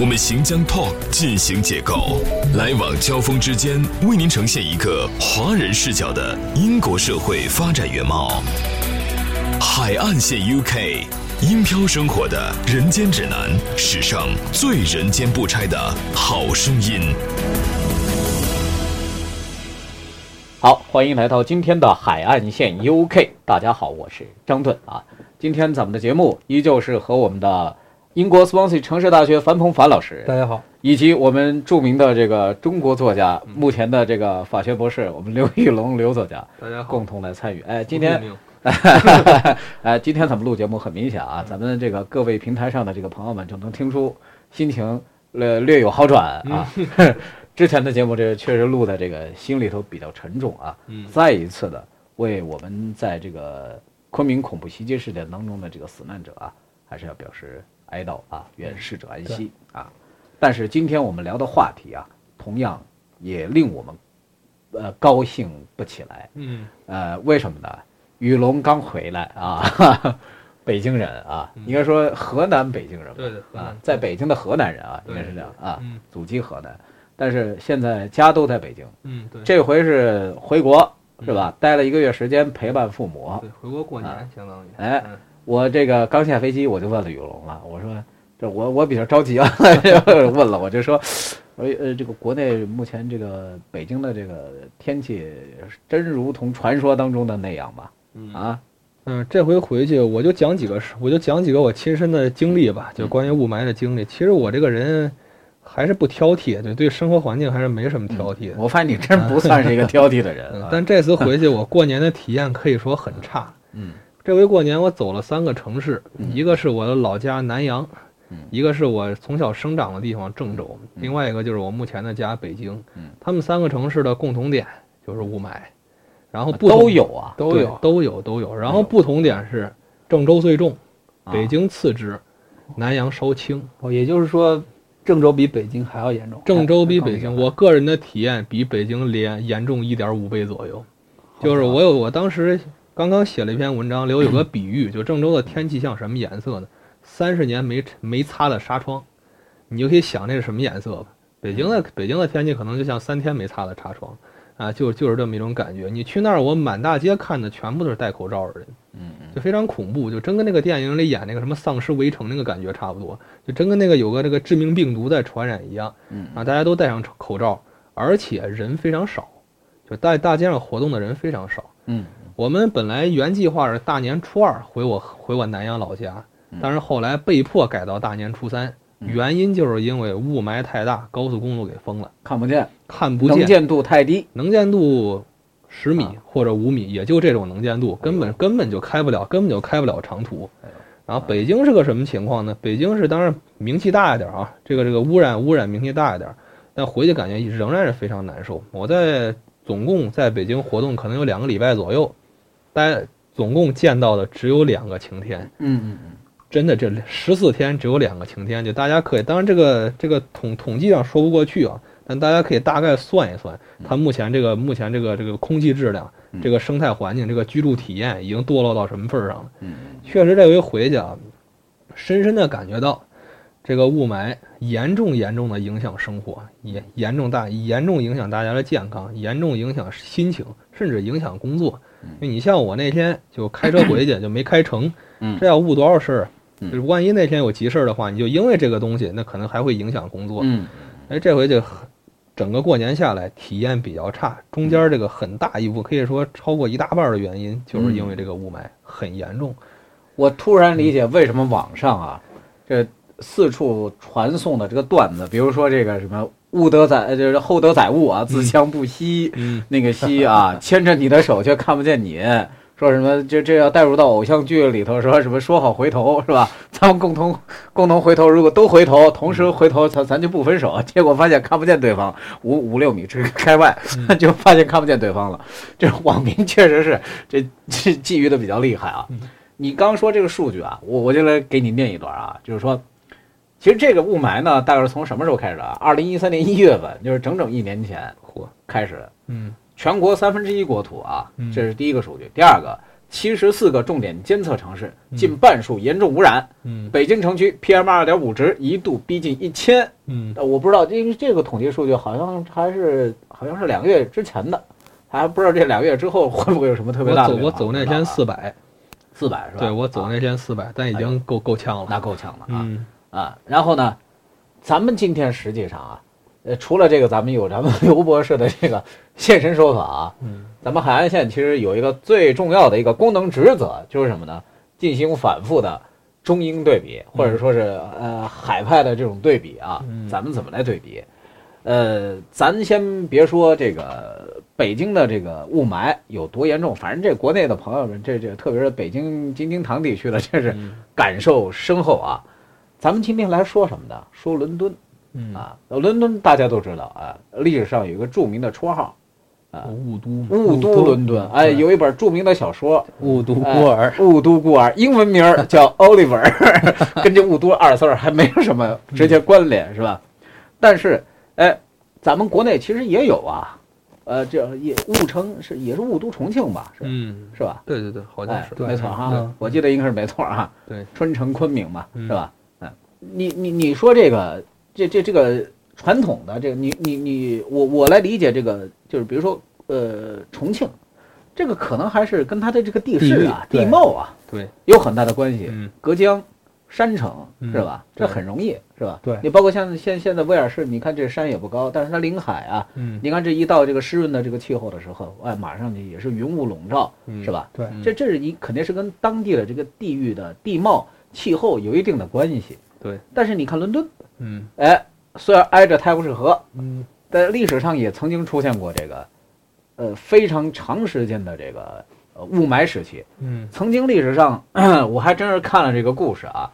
我们行将 Talk 进行解构，来往交锋之间，为您呈现一个华人视角的英国社会发展原貌。海岸线 UK，英漂生活的人间指南，史上最人间不拆的好声音。好，欢迎来到今天的海岸线 UK。大家好，我是张盾啊。今天咱们的节目依旧是和我们的。英国斯旺西城市大学樊鹏凡老师，大家好，以及我们著名的这个中国作家，目前的这个法学博士，我们刘玉龙刘作家，大家好，共同来参与。哎，今天，哎，今天咱们录节目很明显啊，咱们这个各位平台上的这个朋友们就能听出心情略略有好转啊。之前的节目这确实录的这个心里头比较沉重啊。嗯。再一次的为我们在这个昆明恐怖袭击事件当中的这个死难者啊，还是要表示。哀悼啊，愿逝者安息啊！但是今天我们聊的话题啊，同样也令我们呃高兴不起来。嗯，呃，为什么呢？雨龙刚回来啊，北京人啊，应该说河南北京人。对的啊，在北京的河南人啊，应该是这样啊，祖籍河南，但是现在家都在北京。嗯，对。这回是回国是吧？待了一个月时间陪伴父母。对，回国过年相当于。哎。我这个刚下飞机，我就问了雨龙了。我说：“这我我比较着急啊，问了，我就说，呃呃，这个国内目前这个北京的这个天气，真如同传说当中的那样吗？啊，嗯，这回回去我就讲几个，我就讲几个我亲身的经历吧，就关于雾霾的经历。其实我这个人还是不挑剔，对对，生活环境还是没什么挑剔。我发现你真不算是一个 挑剔的人。但这次回去，我过年的体验可以说很差。嗯。这回过年我走了三个城市，一个是我的老家南阳，一个是我从小生长的地方郑州，另外一个就是我目前的家北京。他们三个城市的共同点就是雾霾，然后都有啊，都有都有都有。然后不同点是郑州最重，北京次之，南阳稍轻。哦，也就是说郑州比北京还要严重。郑州比北京，我个人的体验比北京连严重一点五倍左右。就是我有我当时。刚刚写了一篇文章，里头有个比喻，就郑州的天气像什么颜色呢？三十年没没擦的纱窗，你就可以想那是什么颜色吧。北京的北京的天气可能就像三天没擦的纱窗，啊，就就是这么一种感觉。你去那儿，我满大街看的全部都是戴口罩的人，嗯就非常恐怖，就真跟那个电影里演那个什么丧尸围城那个感觉差不多，就真跟那个有个这个致命病毒在传染一样，嗯啊，大家都戴上口罩，而且人非常少，就在大街上活动的人非常少，嗯。我们本来原计划是大年初二回我回我南阳老家，但是后来被迫改到大年初三，原因就是因为雾霾太大，高速公路给封了，看不见，看不见，能见度太低，能见度十米或者五米，也就这种能见度，根本根本就开不了，根本就开不了长途。然后北京是个什么情况呢？北京是当然名气大一点啊，这个这个污染污染名气大一点，但回去感觉仍然是非常难受。我在总共在北京活动可能有两个礼拜左右。待总共见到的只有两个晴天，嗯嗯嗯，真的这十四天只有两个晴天，就大家可以，当然这个这个统统计上说不过去啊，但大家可以大概算一算，它目前这个目前这个这个空气质量，这个生态环境，这个居住体验已经堕落到什么份儿上了？嗯，确实这回回去啊，深深的感觉到，这个雾霾严重严重的影响生活，严严重大严重影响大家的健康，严重影响心情，甚至影响工作。因为你像我那天就开车回去就没开成，这要误多少事儿？就是万一那天有急事儿的话，你就因为这个东西，那可能还会影响工作。嗯，哎，这回就整个过年下来体验比较差，中间这个很大一部可以说超过一大半的原因，就是因为这个雾霾很严重。我突然理解为什么网上啊，这四处传颂的这个段子，比如说这个什么。物得载，就是厚德载物啊，自强不息。嗯，那个息啊，牵着你的手却看不见你，说什么这这要带入到偶像剧里头，说什么说好回头是吧？咱们共同共同回头，如果都回头，同时回头，咱咱就不分手。结果发现看不见对方，五五六米之开外，就发现看不见对方了。这网民确实是这这觊觎的比较厉害啊。你刚说这个数据啊，我我就来给你念一段啊，就是说，其实这个雾霾呢，大概是从什么时候开始的？二零一三年一月份，就是整整一年前，嚯，开始的。嗯。全国三分之一国土啊，这是第一个数据。第二个，七十四个重点监测城市，近半数严重污染。嗯，北京城区 PM 二点五值一度逼近一千。嗯，我不知道，因为这个统计数据好像还是好像是两个月之前的，还不知道这两个月之后会不会有什么特别大的。我走我走那天四百，四百是吧？对我走那天四百，但已经够够呛了，那够呛了啊啊！然后呢，咱们今天实际上啊。呃，除了这个，咱们有咱们刘博士的这个现身说法啊。嗯，咱们海岸线其实有一个最重要的一个功能职责，就是什么呢？进行反复的中英对比，或者说是呃海派的这种对比啊。咱们怎么来对比？呃，咱先别说这个北京的这个雾霾有多严重，反正这国内的朋友们，这这特别是北京京津塘地区的，这是感受深厚啊。咱们今天来说什么呢？说伦敦。嗯啊，伦敦大家都知道啊，历史上有一个著名的绰号，啊，雾都，雾都伦敦。哎，有一本著名的小说《雾都孤儿》，雾都孤儿，英文名 叫 Oliver，跟这雾都二字还没有什么直接关联，是吧？但是，哎，咱们国内其实也有啊，呃，这也雾称是也是雾都重庆吧？是，嗯，是吧？对对对，好像是，没错哈，我记得应该是没错哈。对，春城昆明嘛，是吧？嗯，你你你说这个。这这这个传统的这个你你你我我来理解这个就是比如说呃重庆，这个可能还是跟它的这个地势啊地貌啊对有很大的关系。嗯，隔江山城是吧？这很容易是吧？对，你包括像现现在威尔士，你看这山也不高，但是它临海啊，嗯，你看这一到这个湿润的这个气候的时候，哎，马上就也是云雾笼罩，是吧？对，这这是你肯定是跟当地的这个地域的地貌气候有一定的关系。对，但是你看伦敦。嗯，哎，虽然挨着泰晤士河，嗯，在历史上也曾经出现过这个，呃，非常长时间的这个呃雾霾时期。嗯，曾经历史上 我还真是看了这个故事啊，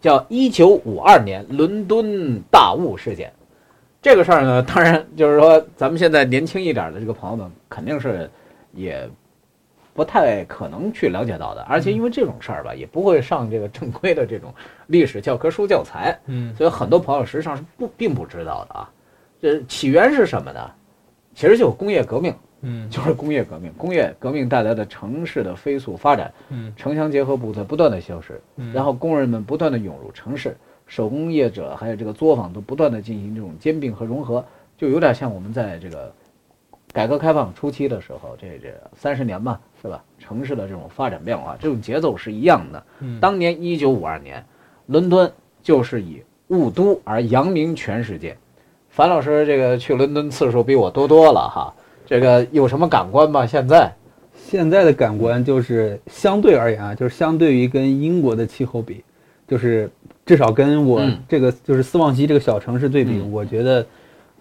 叫一九五二年伦敦大雾事件。这个事儿呢，当然就是说咱们现在年轻一点的这个朋友们肯定是也。不太可能去了解到的，而且因为这种事儿吧，也不会上这个正规的这种历史教科书教材，嗯，所以很多朋友实际上是不并不知道的啊。这起源是什么呢？其实就是工业革命，嗯，就是工业革命，工业革命带来的城市的飞速发展，嗯，城乡结合部在不断的消失，然后工人们不断的涌入城市，手工业者还有这个作坊都不断的进行这种兼并和融合，就有点像我们在这个。改革开放初期的时候，这这三十年吧，是吧？城市的这种发展变化，这种节奏是一样的。当年一九五二年，伦敦就是以雾都而扬名全世界。樊老师，这个去伦敦次数比我多多了哈，这个有什么感官吗？现在，现在的感官就是相对而言啊，就是相对于跟英国的气候比，就是至少跟我这个就是斯旺西这个小城市对比，我觉得。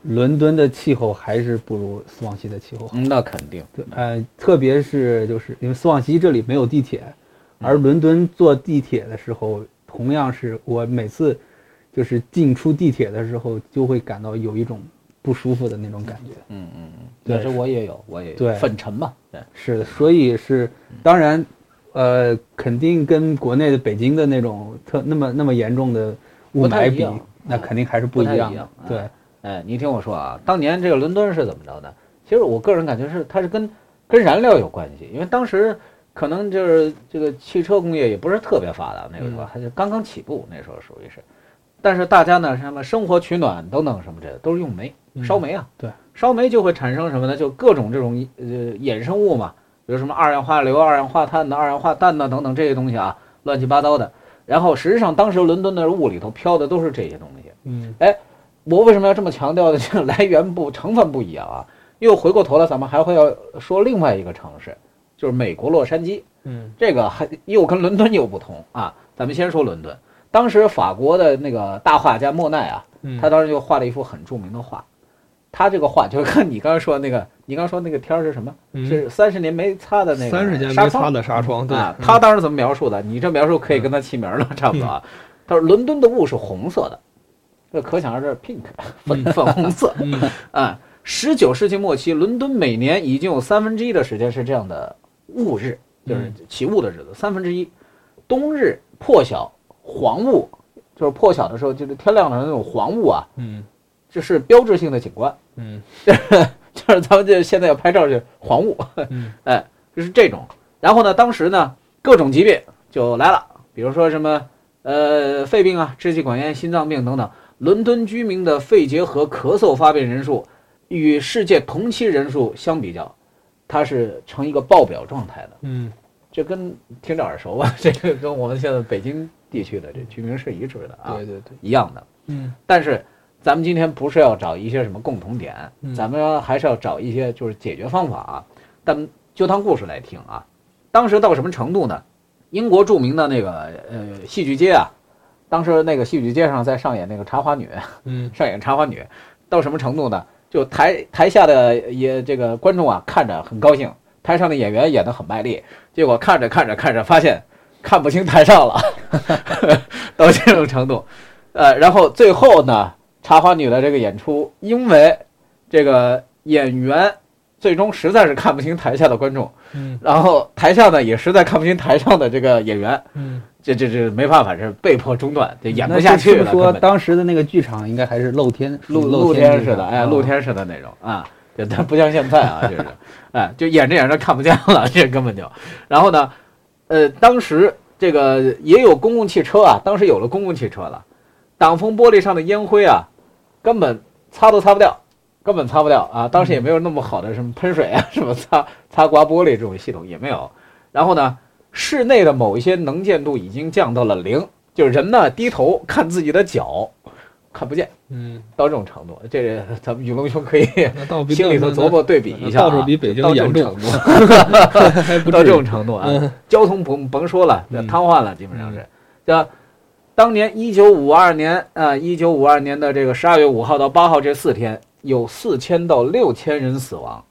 伦敦的气候还是不如斯旺西的气候好。那肯定，对，呃，特别是就是因为斯旺西这里没有地铁，而伦敦坐地铁的时候，同样是我每次就是进出地铁的时候，就会感到有一种不舒服的那种感觉。嗯嗯嗯，对，这我也有，我也有。对，粉尘嘛，对，是的，所以是当然，呃，肯定跟国内的北京的那种特那么那么严重的雾霾比，那肯定还是不一样的。对。哎，你听我说啊，当年这个伦敦是怎么着的？其实我个人感觉是，它是跟跟燃料有关系，因为当时可能就是这个汽车工业也不是特别发达，那个时候还是刚刚起步，那时候属于是。但是大家呢，什么生活取暖等等什么这都是用煤烧煤啊。对，烧煤就会产生什么呢？就各种这种呃衍生物嘛，比如什么二氧化硫、二氧化碳的、二氧化氮呐等等这些东西啊，乱七八糟的。然后实际上当时伦敦的雾里头飘的都是这些东西。嗯，哎。我为什么要这么强调的？这个来源不成分不一样啊。又回过头来，咱们还会要说另外一个城市，就是美国洛杉矶。嗯，这个还又跟伦敦又不同啊。咱们先说伦敦。当时法国的那个大画家莫奈啊，他当时就画了一幅很著名的画，他这个画就跟你刚才说的那个，你刚刚说那个天儿是什么？嗯是三十年没擦的那个三十年没擦的纱窗，对他当时怎么描述的？你这描述可以跟他起名了，差不多啊。他说伦敦的雾是红色的，这可想而知，pink 粉粉红色。嗯 啊，十九世纪末期，伦敦每年已经有三分之一的时间是这样的雾日，就是嗯起雾的日子，三分之一。冬日破晓黄雾，就是破晓的时候，就是天亮的那种黄雾啊，嗯这是标志性的景观。嗯 就是咱们这现在要拍照就黄雾，嗯哎，就是这种。然后呢，当时呢，各种疾病就来了，比如说什么呃肺病啊、支气管炎、心脏病等等。伦敦居民的肺结核、咳嗽发病人数与世界同期人数相比较，它是呈一个爆表状态的。嗯这跟听着耳熟吧？这个跟我们现在北京地区的这居民是一致的啊，对对对，一样的。嗯但是咱们今天不是要找一些什么共同点，嗯咱们还是要找一些就是解决方法啊。但就当故事来听啊。当时到什么程度呢？英国著名的那个呃戏剧街啊，当时那个戏剧街上在上演那个茶花女，嗯。上演茶花女，到什么程度呢？就台台下的也这个观众啊看着很高兴，台上的演员演得很卖力，结果看着看着看着发现 看不清台上了，到这种程度，呃，然后最后呢，茶花女的这个演出，因为这个演员最终实在是看不清台下的观众，嗯。然后台下呢也实在看不清台上的这个演员，嗯这这这没办法，这被迫中断，这演不下去了。说当时的那个剧场应该还是露天露露露天似的，哎，露天似的那种啊，就它不像现在啊，就是，哎，就演着演着看不见了，这根本就。然后呢，呃，当时这个也有公共汽车啊，当时有了公共汽车了，挡风玻璃上的烟灰啊，根本擦都擦不掉，根本擦不掉啊。当时也没有那么好的什么喷水啊，什么擦擦刮玻璃这种系统也没有。然后呢，室内的某一些能见度已经降到了零，就是人呢低头看自己的脚，看不见。嗯，到这种程度，这个咱们雨龙兄可以心里头琢磨对比一下、啊，到处比北京到这种严重。到这种程度啊，嗯。交通甭甭说了，瘫痪了，基本上是。这当年一九五二年啊，一九五二年的这个十二月五号到八号这四天，有四千到六千人死亡，嚯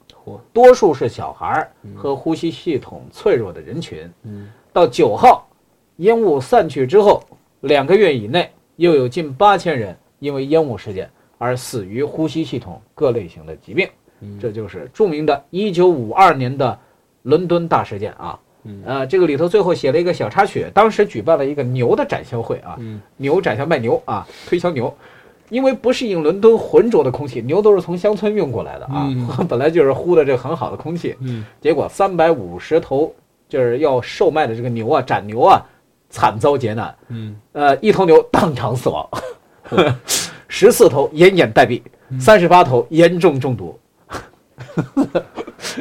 多数是小孩儿和呼吸系统脆弱的人群。嗯到九号，烟雾散去之后，两个月以内又有近八千人因为烟雾事件而死于呼吸系统各类型的疾病。嗯这就是著名的1952年的伦敦大事件啊。嗯呃，这个里头最后写了一个小插曲，当时举办了一个牛的展销会啊，嗯牛展销卖牛啊，推销牛。因为不适应伦敦浑浊的空气，牛都是从乡村运过来的啊，嗯。本来就是呼的这很好的空气，嗯。结果三百五十头就是要售卖的这个牛啊，斩牛啊，惨遭劫难。嗯。呃，一头牛当场死亡，十四头奄奄待毙，三十八头严重中毒。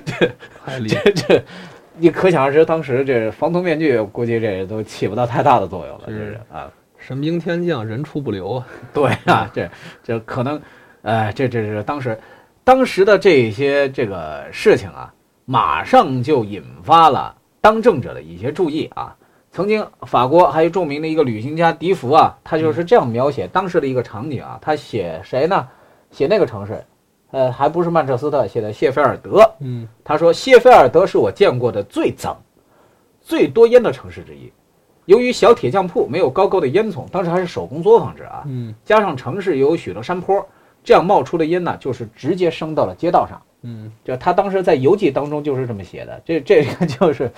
这这这，你可想而知，当时这防毒面具估计这都起不到太大的作用了，这是是啊。神兵天降，人出不留啊！对啊，这这可能，呃，这这是当时当时的这些这个事情啊，马上就引发了当政者的一些注意啊。曾经法国还有著名的一个旅行家笛福啊，他就是这样描写当时的一个场景啊。他写谁呢？写那个城市，呃，还不是曼彻斯特，写的谢菲尔德。嗯他说，谢菲尔德是我见过的最脏、最多烟的城市之一。由于小铁匠铺没有高高的烟囱，当时还是手工作坊制啊，嗯加上城市有许多山坡，这样冒出的烟呢，就是直接升到了街道上。嗯就他当时在游记当中就是这么写的，这这个就是，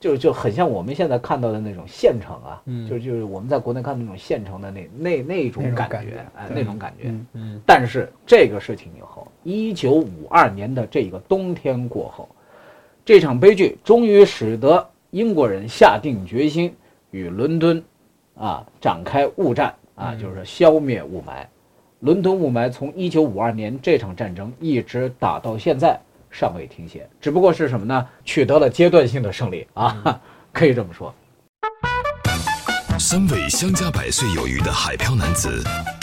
就就很像我们现在看到的那种县城啊，嗯就就是我们在国内看那种县城的那那那种感觉，哎，那种感觉。嗯嗯但是这个事情以后，一九五二年的这个冬天过后，这场悲剧终于使得英国人下定决心与伦敦啊展开雾战啊，嗯就是消灭雾霾。伦敦雾霾从一九五二年这场战争一直打到现在，尚未停歇，只不过是什么呢？取得了阶段性的胜利啊，可以这么说。三位相加百岁有余的海漂男子，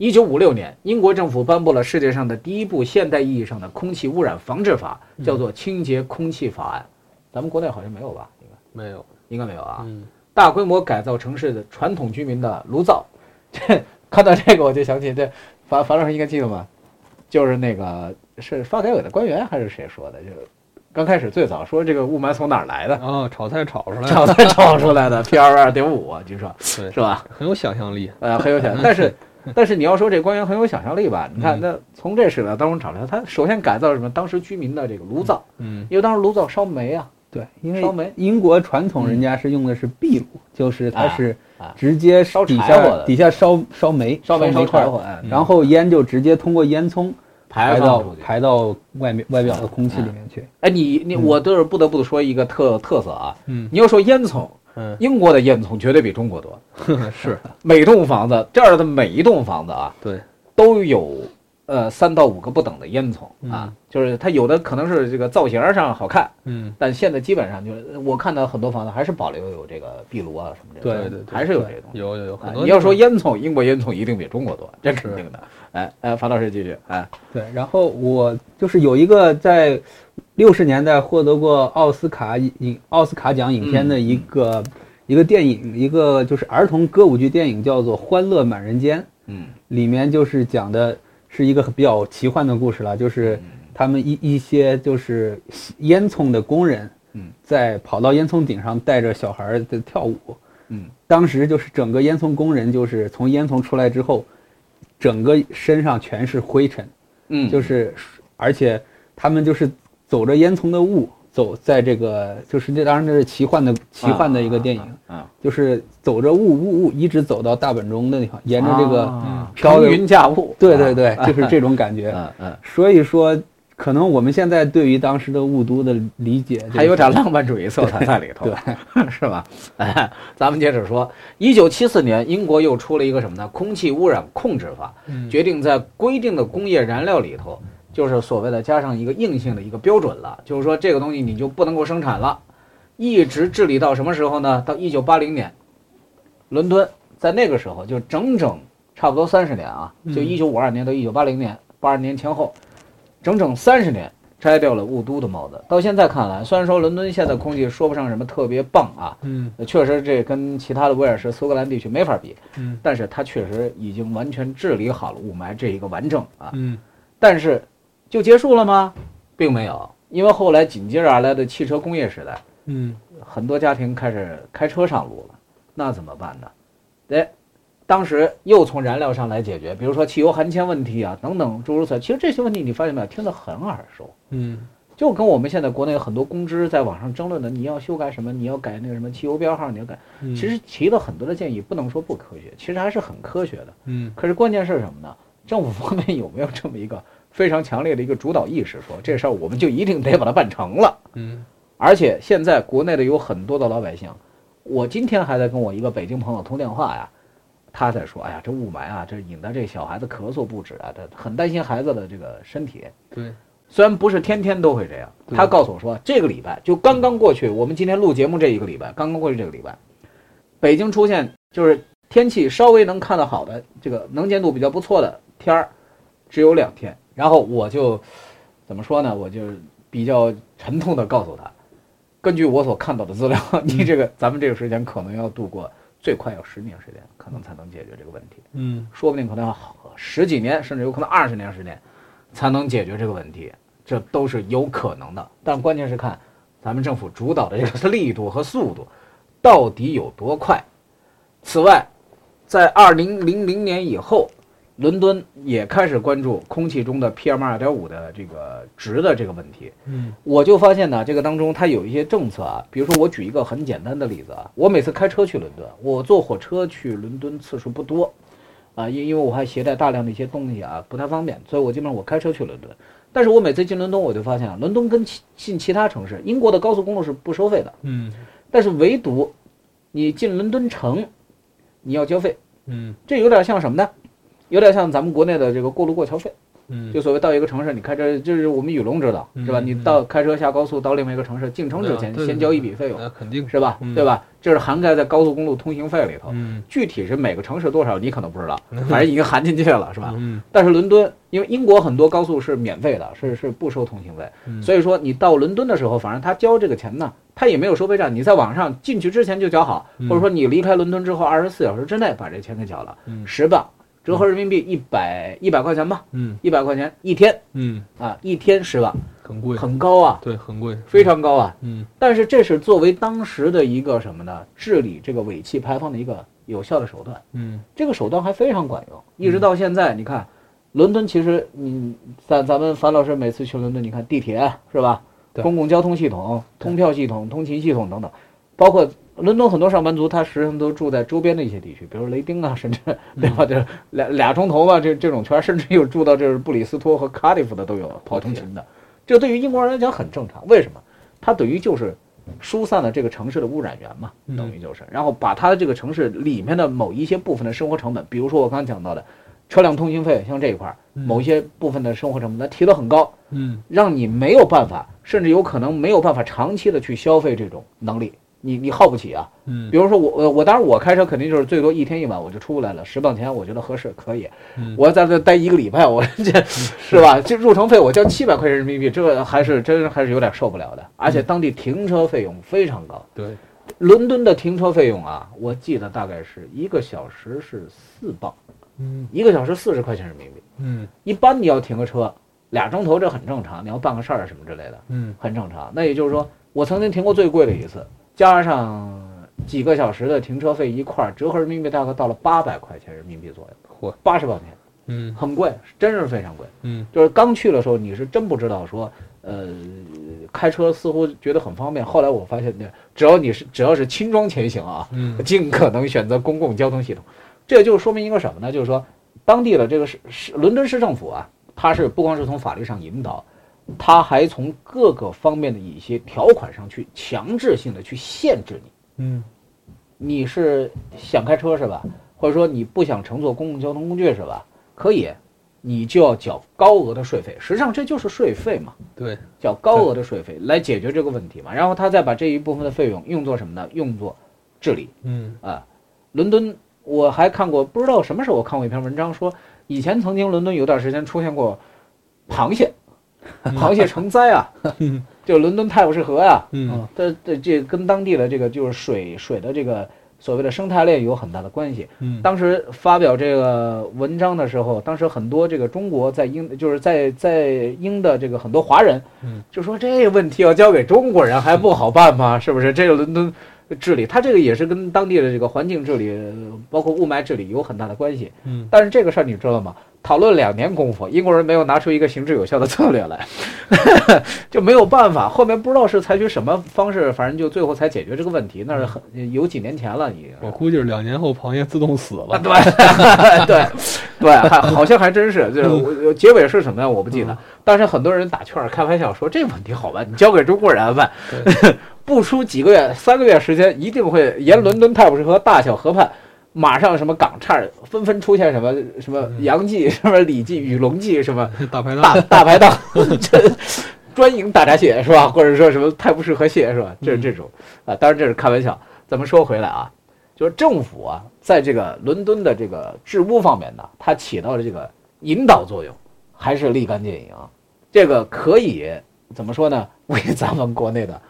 一九五六年，英国政府颁布了世界上的第一部现代意义上的空气污染防治法，叫做《清洁空气法案》。咱们国内好像没有吧？应该没有，应该没有啊。嗯，大规模改造城市的传统居民的炉灶。这看到这个我就想起这樊樊老师应该记得吧？就是那个是发改委的官员还是谁说的？就是刚开始最早说这个雾霾从哪儿来的？哦，炒菜炒出来的，炒菜炒出来的 PM 二点五，据说对，是吧？很有想象力。呃，很有想，但是 但是你要说这官员很有想象力吧？你看，嗯。那从这史料当中找出来，他首先改造什么？当时居民的这个炉灶，嗯。因为当时炉灶烧煤啊，对，因为烧煤。为英国传统人家是用的是壁炉，就是它是啊直接烧底下底下烧烧煤，烧煤烧柴火，哎然后烟就直接通过烟囱排排到。排到外面外表的空气里面去。哎，你你嗯我就是不得不说一个特特色啊，嗯。你要说烟囱，嗯，英国的烟囱绝对比中国多。是。每栋房子这儿的每一栋房子啊，对，都有呃三到五个不等的烟囱啊。嗯，就是它有的可能是这个造型上好看，嗯。但现在基本上就是我看到很多房子还是保留有这个壁炉啊什么这个，对对对还是有这个东西。有有有啊很多。你要说，烟囱，英国烟囱一定比中国多，这肯定的。哎哎，樊老师继续，哎，对，然后我就是有一个在六十年代获得过奥斯卡影奥斯卡奖影片的一个、一个电影，一个就是儿童歌舞剧电影，叫做《欢乐满人间》。嗯。里面就是讲的是一个比较奇幻的故事了，就是他们一一些就是烟囱的工人，嗯，在跑到烟囱顶上带着小孩儿在跳舞，嗯，当时就是整个烟囱工人就是从烟囱出来之后，整个身上全是灰尘，嗯，就是而且他们就是走着烟囱的雾走在这个就是这当然这是奇幻的奇幻的一个电影，啊，就是走着雾雾雾一直走到大本钟的地方，沿着这个。啊飘云驾雾，对对对，啊就是这种感觉。嗯嗯，所以说，可能我们现在对于当时的雾都的理解，还有点浪漫主义色彩在里头，对，是吧？哎，咱们接着说，一九七四年，英国又出了一个什么呢？空气污染控制法，嗯。决定在规定的工业燃料里头，就是所谓的加上一个硬性的一个标准了，就是说这个东西你就不能够生产了，一直治理到什么时候呢？到一九八零年，伦敦在那个时候就整整差不多三十年啊，就嗯一九五二年到一九八零年，八二年前后，整整三十年。摘掉了雾都的帽子，到现在看来，虽然说伦敦现在空气说不上什么特别棒啊，嗯确实这跟其他的威尔士、苏格兰地区没法比，嗯但是它确实已经完全治理好了雾霾这一个完整啊。嗯但是就结束了吗？并没有，因为后来紧接着而来的汽车工业时代，嗯很多家庭开始开车上路了，那怎么办呢？哎，当时又从燃料上来解决，比如说汽油含铅问题啊等等诸如此类。其实这些问题你发现没有，听得很耳熟。嗯就跟我们现在国内很多公知在网上争论的，你要修改什么，你要改那个什么汽油标号，你要改，嗯，其实提了很多的建议，不能说不科学，其实还是很科学的。嗯可是关键是什么呢？政府方面有没有这么一个非常强烈的一个主导意识，说这事儿我们就一定得把它办成了？嗯而且现在国内的有很多的老百姓，我今天还在跟我一个北京朋友通电话呀，他在说，哎呀，这雾霾啊，这引得这小孩子咳嗽不止啊，这很担心孩子的这个身体。对，虽然不是天天都会这样，他告诉我说，这个礼拜就刚刚过去，我们今天录节目这一个礼拜，刚刚过去这个礼拜，北京出现就是天气稍微能看得好的这个能见度比较不错的天儿，只有两天。然后我就怎么说呢？我就比较沉痛的告诉他，根据我所看到的资料，你这个咱们这个时间可能要度过最快要十年时间，可能才能解决这个问题。嗯说不定可能要十几年，甚至有可能二十年时间，才能解决这个问题，这都是有可能的。但关键是看咱们政府主导的这个力度和速度到底有多快。此外，在二零零零年以后，伦敦也开始关注空气中的 PM 二点五的这个值的这个问题。嗯我就发现呢，这个当中它有一些政策啊，比如说我举一个很简单的例子啊，我每次开车去伦敦，我坐火车去伦敦次数不多，啊，因因为我还携带大量的一些东西啊，不太方便，所以我基本上我开车去伦敦。但是我每次进伦敦，我就发现啊，伦敦跟其进其他城市，英国的高速公路是不收费的，嗯但是唯独你进伦敦城，你要交费，嗯这有点像什么呢？有点像咱们国内的这个过路过桥费。嗯，就所谓到一个城市，你开车，就是我们雨龙知道，是吧？嗯你到开车下高速到另外一个城市进城之前，先交一笔费用，那肯定是吧？嗯对吧？这是涵盖在高速公路通行费里头。嗯具体是每个城市多少，你可能不知道，反正已经含进去了，是吧？嗯但是伦敦，因为英国很多高速是免费的，是是不收通行费，嗯所以说你到伦敦的时候，反正他交这个钱呢，他也没有收费站，你在网上进去之前就交好，嗯或者说你离开伦敦之后二十四小时之内把这钱给交了，嗯十磅，折合人民币一百一百块钱吧，嗯。一百块钱一天。嗯，啊，一天十万，很贵，很高啊，对，很贵，非常高啊。嗯。但是这是作为当时的一个什么呢？治理这个尾气排放的一个有效的手段。嗯。这个手段还非常管用，一直到现在，你看，伦敦其实你咱咱们樊老师每次去伦敦，你看地铁是吧？对。公共交通系统、通票系统、通勤系统等等，包括伦敦很多上班族，他实际上都住在周边的一些地区，比如雷丁啊，甚至对吧？这俩俩钟头吧，这这种圈儿，甚至有住到这是布里斯托和卡迪夫的都有跑通勤的。这对于英国人来讲很正常，为什么？它等于就是疏散了这个城市的污染源嘛，嗯。等于就是，然后把它的这个城市里面的某一些部分的生活成本，比如说我刚刚讲到的车辆通行费，像这一块某一些部分的生活成本，它提得很高，嗯。让你没有办法，甚至有可能没有办法长期的去消费这种能力，你你耗不起啊。嗯比如说我我我当然我开车肯定就是最多一天一晚我就出来了，十磅钱我觉得合适可以。嗯我要在这待一个礼拜，我 这是吧？这入城费我交七百块钱人民币，这还是真还是有点受不了的。而且当地停车费用非常高，对，伦敦的停车费用啊，我记得大概是一个小时是四磅，嗯一个小时四十块钱人民币。嗯一般你要停个车俩钟头，这很正常。你要办个事儿什么之类的，嗯很正常。那也就是说，我曾经停过最贵的一次，加上几个小时的停车费一块儿，折合人民币大概到了八百块钱人民币左右，嚯，八十块钱，嗯很贵，真是非常贵。嗯就是刚去的时候，你是真不知道说，呃，开车似乎觉得很方便。后来我发现，呢只要你是只要是轻装前行啊，嗯尽可能选择公共交通系统。这就说明一个什么呢？就是说，当地的这个市市伦敦市政府啊，它是不光是从法律上引导，它还从各个方面的一些条款上去强制性的去限制你。嗯你是想开车是吧？或者说你不想乘坐公共交通工具是吧？可以，你就要缴高额的税费。实际上这就是税费嘛，对，缴高额的税费来解决这个问题嘛。然后他再把这一部分的费用用作什么呢？用作治理嗯啊。伦敦我还看过，不知道什么时候我看过一篇文章说，以前曾经伦敦有段时间出现过螃蟹，螃蟹成灾啊，嗯 就伦敦泰晤士河呀、嗯这这这跟当地的这个就是水水的这个所谓的生态链有很大的关系。嗯当时发表这个文章的时候，当时很多这个中国在英就是在在英的这个很多华人，嗯，就说这个问题要交给中国人还不好办吗？是不是？这个伦敦治理，它这个也是跟当地的这个环境治理，呃包括雾霾治理有很大的关系。嗯但是这个事儿你知道吗？讨论两年功夫，英国人没有拿出一个行之有效的策略来，就没有办法。后面不知道是采取什么方式，反正就最后才解决这个问题。那是很有几年前了，已经。我估计是两年后螃蟹自动死啊，了。对对对，好像还真是。就是结尾是什么呀？我不记得。但是很多人打趣儿开玩笑说，这问题好办，你交给中国人办，不出几个月，三个月时间，一定会沿伦敦泰晤士河大小河畔。马上什么港岔纷纷出现什么什么洋记、什么李记、雨龙记什么 大排档，大大排档，这专营大闸蟹是吧？或者说什么泰晤士河蟹是吧？这是这种啊，当然这是开玩笑。咱们说回来啊，就是政府啊，在这个伦敦的这个治污方面呢，它起到了这个引导作用，还是立竿见影。这个可以怎么说呢？为咱们国内的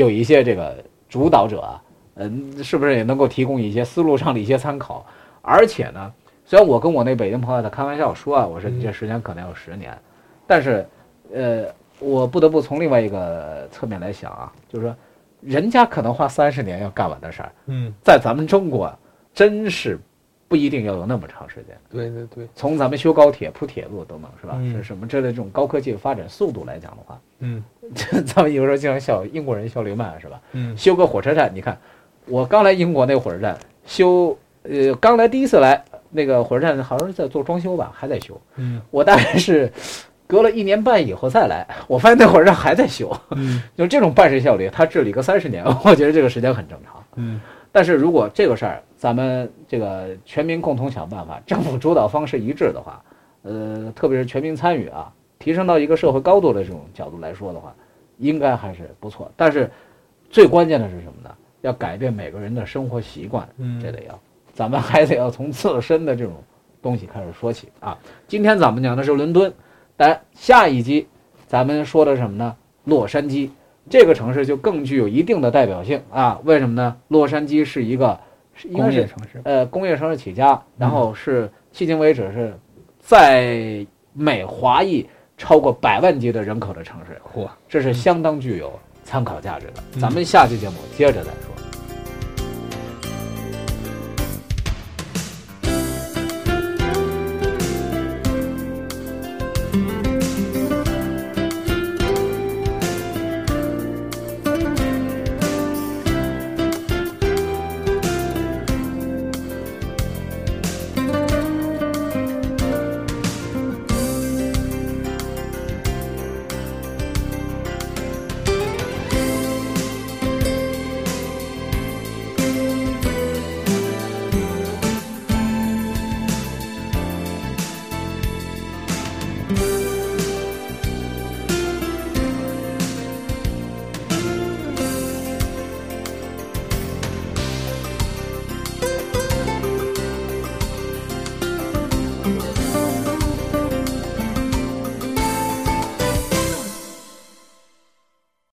有一些这个主导者啊，嗯，是不是也能够提供一些思路上的一些参考？而且呢，虽然我跟我那北京朋友在开玩笑说啊，我说你这时间可能有十年，但是，呃，我不得不从另外一个侧面来想啊，就是说，人家可能花三十年要干完的事儿，嗯，在咱们中国真是不一定要有那么长时间。对对对，从咱们修高铁、铺铁路等等，是吧？嗯是什么之类的这种高科技发展速度来讲的话，嗯 咱们有时候经常笑英国人效率慢，是吧？嗯修个火车站，你看，我刚来英国那火车站修，呃，刚来第一次来那个火车站好像是在做装修吧，还在修。嗯我大概是隔了一年半以后再来，我发现那火车站还在修，嗯 就这种办事效率，他治理个三十年，我觉得这个时间很正常。嗯但是如果这个事儿咱们这个全民共同想办法，政府主导方式一致的话，呃，特别是全民参与啊，提升到一个社会高度的这种角度来说的话，应该还是不错。但是最关键的是什么呢？要改变每个人的生活习惯，嗯这得要，咱们还得要从自身的这种东西开始说起啊。今天咱们讲的是伦敦，但下一集咱们说的是什么呢？洛杉矶。这个城市就更具有一定的代表性啊！为什么呢？洛杉矶是一个是应该是工业城市，呃工业城市起家，然后是迄今为止是在美华裔超过百万级的人口的城市，嚯，这是相当具有参考价值的。嗯。咱们下期节目接着再说。